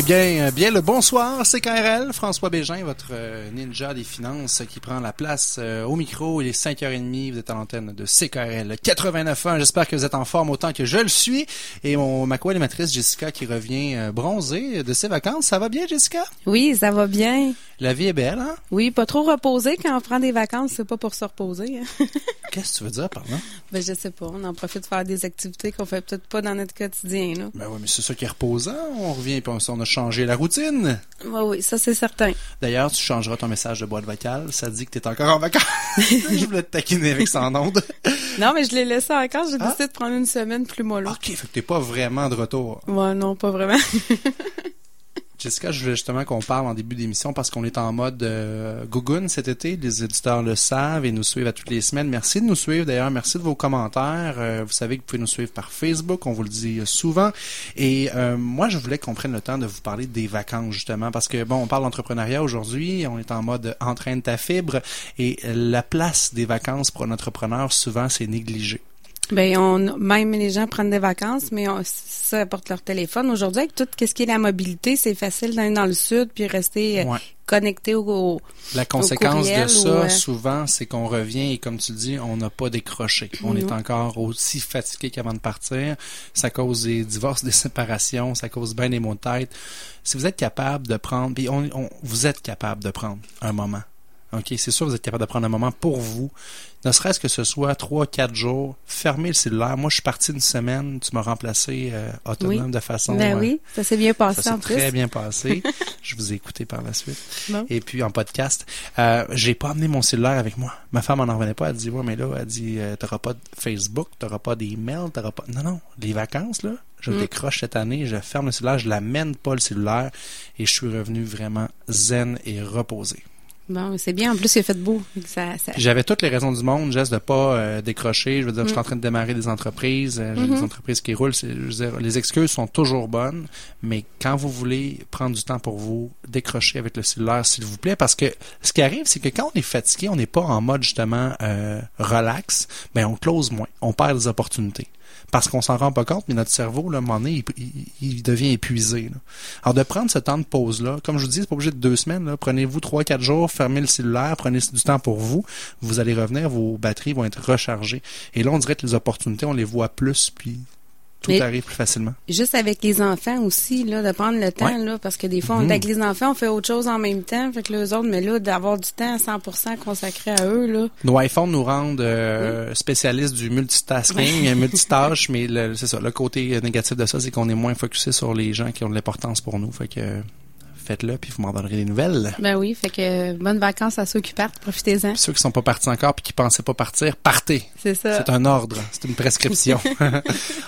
Eh bien, euh, bien le bonsoir, c'est KRL, François Bégin, votre euh, ninja des finances qui prend la place euh, au micro. Il est 5h30, vous êtes à l'antenne de CKRL 89.1. J'espère que vous êtes en forme autant que je le suis. Et mon, ma co-animatrice Jessica qui revient bronzée de ses vacances. Ça va bien, Jessica? Oui, ça va bien. La vie est belle, hein? Oui, pas trop reposé. Quand on prend des vacances, c'est pas pour se reposer. Hein. Qu'est-ce que tu veux dire par là? Ben, je sais pas. On en profite changé la routine. Oui, oui, ça c'est certain. D'ailleurs, tu changeras ton message de boîte vocale. Ça dit que tu es encore en vacances. je voulais te taquiner avec son onde. non, mais je l'ai laissé encore. J'ai ah? décidé de prendre une semaine plus mollo. OK, fait que t'es pas vraiment de retour. Ouais, non, pas vraiment. Jessica, je voulais justement qu'on parle en début d'émission parce qu'on est en mode euh, cet été. Les éditeurs le savent et nous suivent à toutes les semaines. Merci de nous suivre d'ailleurs. Merci de vos commentaires. Euh, vous savez que vous pouvez nous suivre par Facebook. On vous le dit souvent. Et euh, moi, je voulais qu'on prenne le temps de vous parler des vacances justement parce que bon, on parle d'entrepreneuriat aujourd'hui. On est en mode entraîne ta fibre et la place des vacances pour un entrepreneur souvent c'est négligé. Ben, on, même les gens prennent des vacances, mais on, ça apporte leur téléphone. Aujourd'hui, avec tout ce qui est la mobilité, c'est facile d'aller dans le sud puis rester euh, connecté au, La conséquence de ça, euh, souvent, c'est qu'on revient et comme tu dis, on n'a pas décroché. On est encore aussi fatigué qu'avant de partir. Ça cause des divorces, des séparations, ça cause bien des maux de tête. Si vous êtes capable de prendre, puis on, vous êtes capable de prendre un moment OK, c'est sûr, vous êtes capable de prendre un moment pour vous. Ne serait-ce que ce soit trois, quatre jours, fermez le cellulaire. Moi, je suis parti une semaine, tu m'as remplacé euh, autonome de façon. Ben euh, oui, ça s'est bien passé ça en plus. Très bien passé. je vous ai écouté par la suite. Et puis en podcast, euh, j'ai pas amené mon cellulaire avec moi. Ma femme en revenait pas. Elle dit ouais, mais là, elle dit euh, t'auras pas de Facebook, t'auras pas d'email, t'auras pas. Non, non, les vacances là. Je mm. décroche cette année, je ferme le cellulaire, je l'amène pas le cellulaire et je suis revenu vraiment zen et reposé. Bon, c'est bien. En plus, il a fait beau. J'avais toutes les raisons du monde, juste de pas euh, décrocher. Je veux dire, je suis mm. en train de démarrer des entreprises, euh, j'ai des mm-hmm. entreprises qui roulent. Je veux dire, les excuses sont toujours bonnes, mais quand vous voulez prendre du temps pour vous, décrocher avec le cellulaire, s'il vous plaît, parce que ce qui arrive, c'est que quand on est fatigué, on n'est pas en mode justement euh, relax, mais on close moins, on perd des opportunités parce qu'on s'en rend pas compte, mais notre cerveau, là, à un moment donné, il, devient épuisé. Alors, de prendre ce temps de pause-là, comme je vous dis, c'est pas obligé de deux semaines, prenez-vous trois, quatre jours, fermez le cellulaire, prenez du temps pour vous, vous allez revenir, vos batteries vont être rechargées. Et là, on dirait que les opportunités, on les voit plus, puis tout arrive plus facilement. Juste avec les enfants aussi, là, de prendre le temps, là, parce que des fois, mhm. avec les enfants, on fait autre chose en même temps, fait que les autres, mais là, d'avoir du temps à 100% consacré à eux, là. Nos iPhones nous rendent euh, spécialistes du multitasking, multitâche, mais c'est ça, le côté négatif de ça, c'est qu'on est moins focusé sur les gens qui ont de l'importance pour nous, fait que faites-le, puis vous m'en donnerez des nouvelles. Ben oui, fait que bonnes vacances à ceux qui partent, profitez-en. Ceux qui sont pas partis encore puis qui pensaient pas partir, partez. C'est ça. C'est un ordre, c'est une prescription.